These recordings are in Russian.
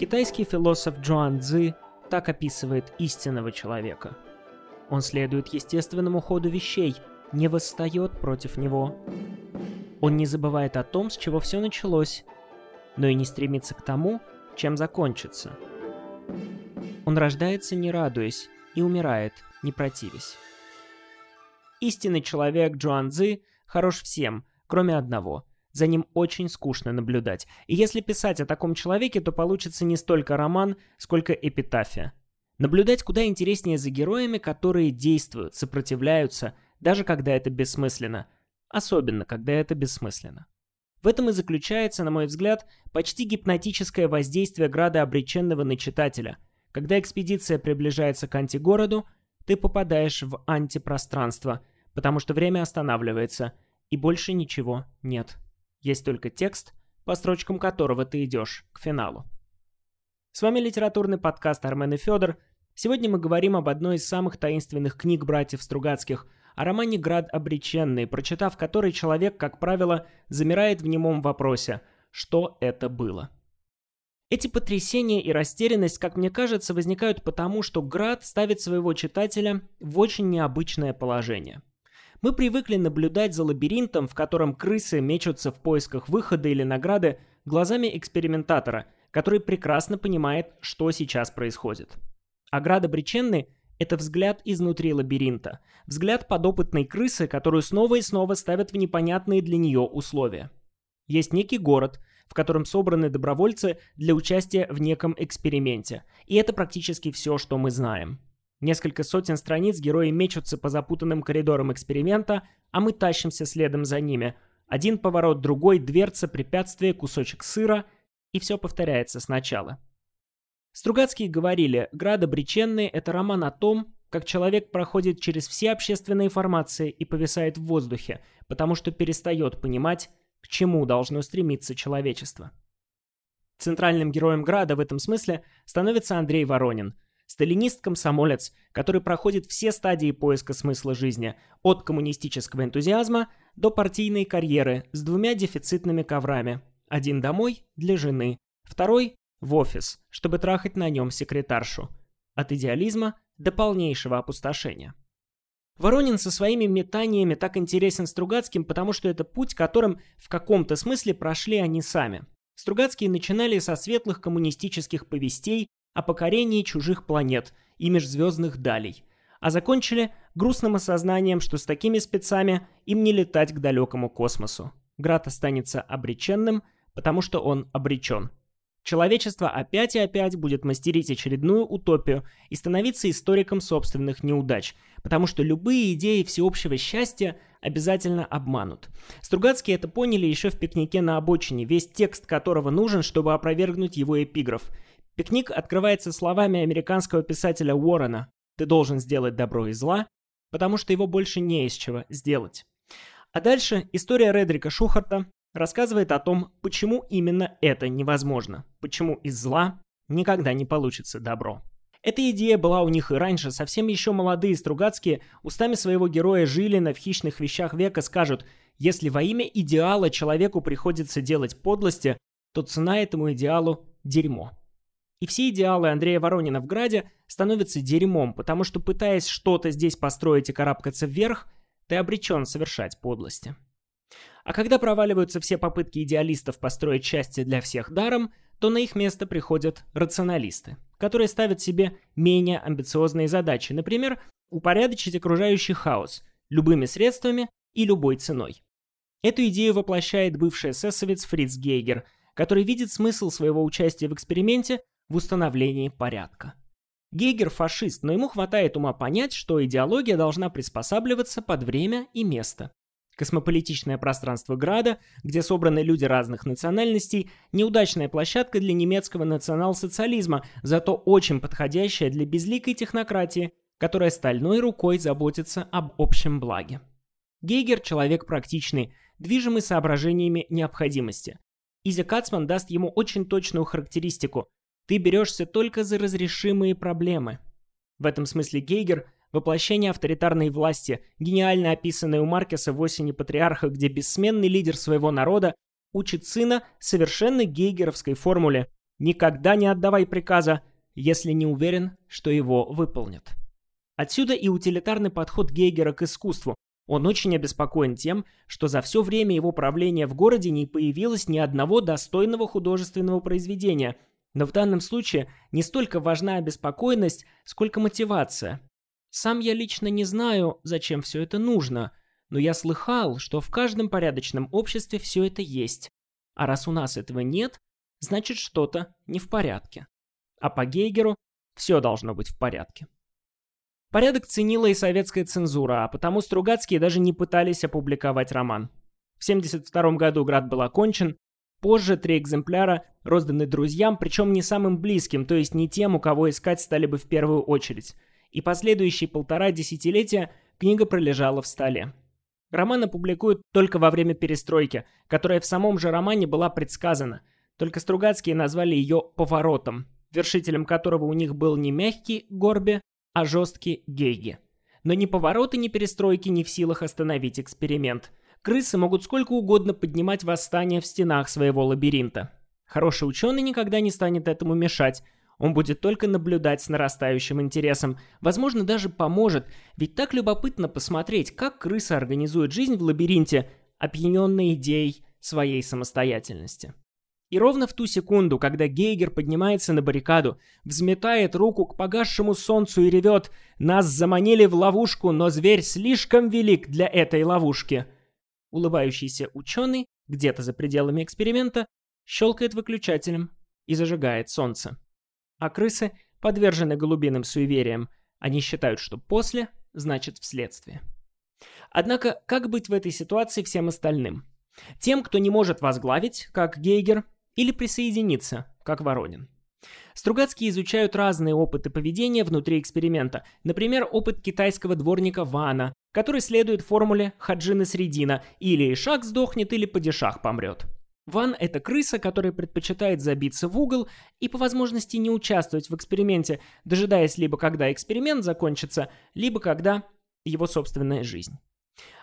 Китайский философ Джоан Цзы так описывает истинного человека. Он следует естественному ходу вещей, не восстает против него. Он не забывает о том, с чего все началось, но и не стремится к тому, чем закончится. Он рождается, не радуясь, и умирает, не противясь. Истинный человек Джоан Цзы хорош всем, кроме одного. За ним очень скучно наблюдать. И если писать о таком человеке, то получится не столько роман, сколько эпитафия. Наблюдать куда интереснее за героями, которые действуют, сопротивляются, даже когда это бессмысленно. Особенно, когда это бессмысленно. В этом и заключается, на мой взгляд, почти гипнотическое воздействие града обреченного на читателя. Когда экспедиция приближается к антигороду, ты попадаешь в антипространство, потому что время останавливается, и больше ничего нет. Есть только текст, по строчкам которого ты идешь к финалу. С вами литературный подкаст Армен и Федор. Сегодня мы говорим об одной из самых таинственных книг братьев Стругацких, о романе «Град обреченный», прочитав который человек, как правило, замирает в немом вопросе «Что это было?». Эти потрясения и растерянность, как мне кажется, возникают потому, что Град ставит своего читателя в очень необычное положение – мы привыкли наблюдать за лабиринтом, в котором крысы мечутся в поисках выхода или награды, глазами экспериментатора, который прекрасно понимает, что сейчас происходит. Аграда Бриченны – это взгляд изнутри лабиринта, взгляд подопытной крысы, которую снова и снова ставят в непонятные для нее условия. Есть некий город, в котором собраны добровольцы для участия в неком эксперименте, и это практически все, что мы знаем. Несколько сотен страниц герои мечутся по запутанным коридорам эксперимента, а мы тащимся следом за ними. Один поворот, другой, дверца, препятствие, кусочек сыра, и все повторяется сначала. Стругацкие говорили, «Град обреченный» — это роман о том, как человек проходит через все общественные формации и повисает в воздухе, потому что перестает понимать, к чему должно стремиться человечество. Центральным героем Града в этом смысле становится Андрей Воронин — Сталинист-комсомолец, который проходит все стадии поиска смысла жизни, от коммунистического энтузиазма до партийной карьеры с двумя дефицитными коврами. Один домой для жены, второй в офис, чтобы трахать на нем секретаршу. От идеализма до полнейшего опустошения. Воронин со своими метаниями так интересен Стругацким, потому что это путь, которым в каком-то смысле прошли они сами. Стругацкие начинали со светлых коммунистических повестей о покорении чужих планет и межзвездных далей, а закончили грустным осознанием, что с такими спецами им не летать к далекому космосу. Град останется обреченным, потому что он обречен. Человечество опять и опять будет мастерить очередную утопию и становиться историком собственных неудач, потому что любые идеи всеобщего счастья обязательно обманут. Стругацкие это поняли еще в пикнике на обочине, весь текст которого нужен, чтобы опровергнуть его эпиграф – Пикник открывается словами американского писателя Уоррена «Ты должен сделать добро и зла, потому что его больше не из чего сделать». А дальше история Редрика Шухарта рассказывает о том, почему именно это невозможно, почему из зла никогда не получится добро. Эта идея была у них и раньше, совсем еще молодые Стругацкие устами своего героя жили на в хищных вещах века скажут, если во имя идеала человеку приходится делать подлости, то цена этому идеалу – дерьмо. И все идеалы Андрея Воронина в Граде становятся дерьмом, потому что пытаясь что-то здесь построить и карабкаться вверх, ты обречен совершать подлости. А когда проваливаются все попытки идеалистов построить счастье для всех даром, то на их место приходят рационалисты, которые ставят себе менее амбициозные задачи, например, упорядочить окружающий хаос любыми средствами и любой ценой. Эту идею воплощает бывший эсэсовец Фриц Гейгер, который видит смысл своего участия в эксперименте в установлении порядка. Гейгер фашист, но ему хватает ума понять, что идеология должна приспосабливаться под время и место. Космополитичное пространство Града, где собраны люди разных национальностей, неудачная площадка для немецкого национал-социализма, зато очень подходящая для безликой технократии, которая стальной рукой заботится об общем благе. Гейгер – человек практичный, движимый соображениями необходимости. Изи Кацман даст ему очень точную характеристику – ты берешься только за разрешимые проблемы. В этом смысле Гейгер – воплощение авторитарной власти, гениально описанное у Маркеса в «Осени патриарха», где бессменный лидер своего народа учит сына совершенно гейгеровской формуле Никогда не отдавай приказа, если не уверен, что его выполнят. Отсюда и утилитарный подход Гейгера к искусству. Он очень обеспокоен тем, что за все время его правления в городе не появилось ни одного достойного художественного произведения. Но в данном случае не столько важна обеспокоенность, сколько мотивация. Сам я лично не знаю, зачем все это нужно, но я слыхал, что в каждом порядочном обществе все это есть. А раз у нас этого нет, значит что-то не в порядке. А по Гейгеру все должно быть в порядке. Порядок ценила и советская цензура, а потому Стругацкие даже не пытались опубликовать роман. В 1972 году «Град» был окончен, позже три экземпляра розданы друзьям, причем не самым близким, то есть не тем, у кого искать стали бы в первую очередь. И последующие полтора десятилетия книга пролежала в столе. Роман опубликуют только во время перестройки, которая в самом же романе была предсказана. Только Стругацкие назвали ее «поворотом», вершителем которого у них был не мягкий Горби, а жесткий Гейги. Но ни повороты, ни перестройки не в силах остановить эксперимент. Крысы могут сколько угодно поднимать восстание в стенах своего лабиринта. Хороший ученый никогда не станет этому мешать, он будет только наблюдать с нарастающим интересом. Возможно, даже поможет, ведь так любопытно посмотреть, как крыса организует жизнь в лабиринте, опьяненной идеей своей самостоятельности. И ровно в ту секунду, когда Гейгер поднимается на баррикаду, взметает руку к погасшему солнцу и ревет «Нас заманили в ловушку, но зверь слишком велик для этой ловушки!» Улыбающийся ученый, где-то за пределами эксперимента, щелкает выключателем и зажигает солнце а крысы подвержены голубиным суевериям. Они считают, что после значит вследствие. Однако, как быть в этой ситуации всем остальным? Тем, кто не может возглавить, как Гейгер, или присоединиться, как Воронин. Стругацкие изучают разные опыты поведения внутри эксперимента. Например, опыт китайского дворника Вана, который следует формуле Хаджина Средина или Ишак сдохнет, или Падишах помрет. Ван — это крыса, которая предпочитает забиться в угол и по возможности не участвовать в эксперименте, дожидаясь либо когда эксперимент закончится, либо когда его собственная жизнь.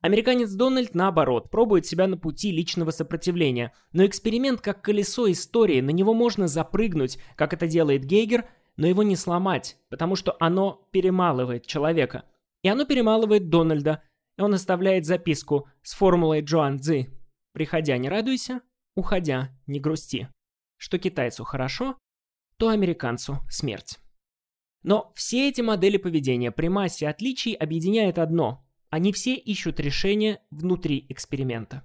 Американец Дональд, наоборот, пробует себя на пути личного сопротивления, но эксперимент как колесо истории, на него можно запрыгнуть, как это делает Гейгер, но его не сломать, потому что оно перемалывает человека. И оно перемалывает Дональда, и он оставляет записку с формулой Джоан Цзи. «Приходя, не радуйся, уходя, не грусти. Что китайцу хорошо, то американцу смерть. Но все эти модели поведения при массе отличий объединяет одно – они все ищут решение внутри эксперимента.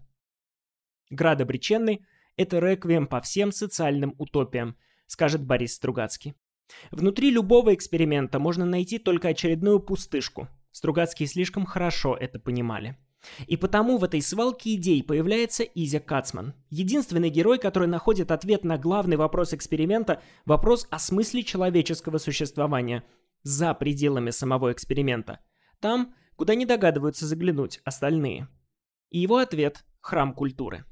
Град обреченный – это реквием по всем социальным утопиям, скажет Борис Стругацкий. Внутри любого эксперимента можно найти только очередную пустышку. Стругацкие слишком хорошо это понимали. И потому в этой свалке идей появляется Изя Кацман. Единственный герой, который находит ответ на главный вопрос эксперимента, вопрос о смысле человеческого существования, за пределами самого эксперимента. Там, куда не догадываются заглянуть остальные. И его ответ – храм культуры.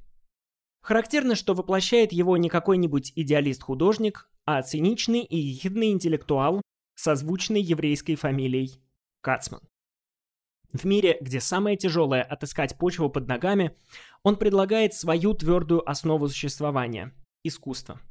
Характерно, что воплощает его не какой-нибудь идеалист-художник, а циничный и ехидный интеллектуал, созвучный еврейской фамилией Кацман. В мире, где самое тяжелое отыскать почву под ногами, он предлагает свою твердую основу существования – искусство.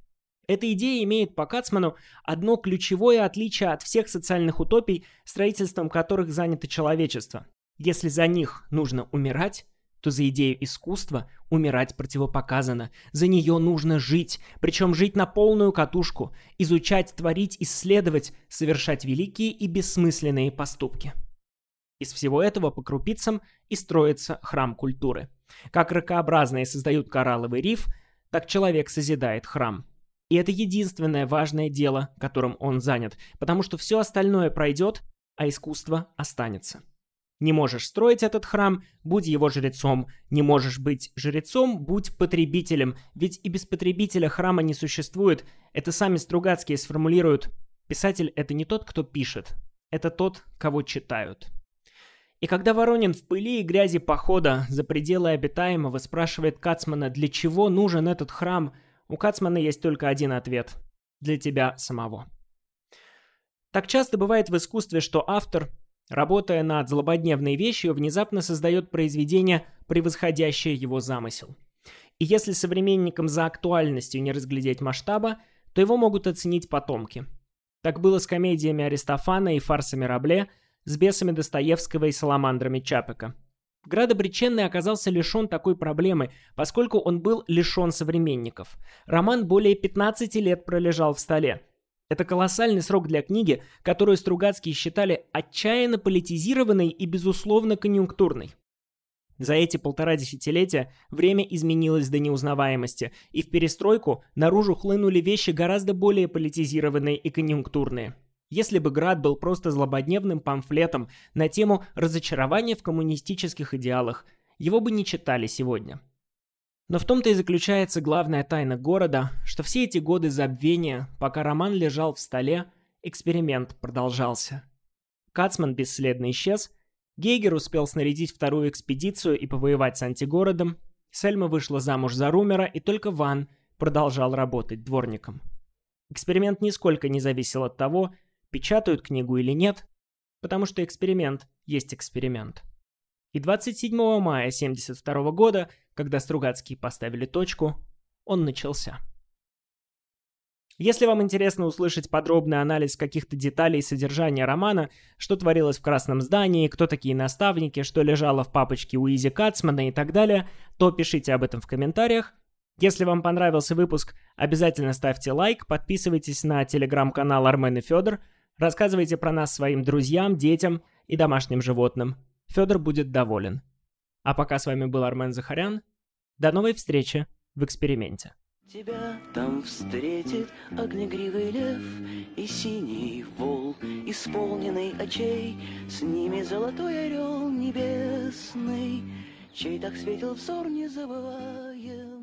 Эта идея имеет по Кацману одно ключевое отличие от всех социальных утопий, строительством которых занято человечество. Если за них нужно умирать, то за идею искусства умирать противопоказано. За нее нужно жить, причем жить на полную катушку, изучать, творить, исследовать, совершать великие и бессмысленные поступки. Из всего этого по крупицам и строится храм культуры. Как ракообразные создают коралловый риф, так человек созидает храм. И это единственное важное дело, которым он занят, потому что все остальное пройдет, а искусство останется. Не можешь строить этот храм, будь его жрецом. Не можешь быть жрецом, будь потребителем. Ведь и без потребителя храма не существует. Это сами Стругацкие сформулируют. Писатель — это не тот, кто пишет. Это тот, кого читают. И когда Воронин в пыли и грязи похода за пределы обитаемого спрашивает Кацмана, для чего нужен этот храм, у Кацмана есть только один ответ – для тебя самого. Так часто бывает в искусстве, что автор, работая над злободневной вещью, внезапно создает произведение, превосходящее его замысел. И если современникам за актуальностью не разглядеть масштаба, то его могут оценить потомки. Так было с комедиями Аристофана и фарсами Рабле, с бесами Достоевского и саламандрами Чапека. Градобреченный оказался лишен такой проблемы, поскольку он был лишен современников. Роман более 15 лет пролежал в столе. Это колоссальный срок для книги, которую Стругацкие считали отчаянно политизированной и, безусловно, конъюнктурной. За эти полтора десятилетия время изменилось до неузнаваемости, и в перестройку наружу хлынули вещи гораздо более политизированные и конъюнктурные. Если бы Град был просто злободневным памфлетом на тему разочарования в коммунистических идеалах, его бы не читали сегодня. Но в том-то и заключается главная тайна города, что все эти годы забвения, пока роман лежал в столе, эксперимент продолжался. Кацман бесследно исчез – Гейгер успел снарядить вторую экспедицию и повоевать с антигородом. Сельма вышла замуж за Румера, и только Ван продолжал работать дворником. Эксперимент нисколько не зависел от того, печатают книгу или нет, потому что эксперимент есть эксперимент. И 27 мая 1972 года, когда Стругацкие поставили точку, он начался. Если вам интересно услышать подробный анализ каких-то деталей содержания романа, что творилось в Красном здании, кто такие наставники, что лежало в папочке у Изи Кацмана и так далее, то пишите об этом в комментариях. Если вам понравился выпуск, обязательно ставьте лайк, подписывайтесь на телеграм-канал Армен и Федор, рассказывайте про нас своим друзьям, детям и домашним животным. Федор будет доволен. А пока с вами был Армен Захарян. До новой встречи в эксперименте. Тебя там встретит огнегривый лев И синий вол, исполненный очей, С ними золотой орел небесный, Чей так светил взор, не забывая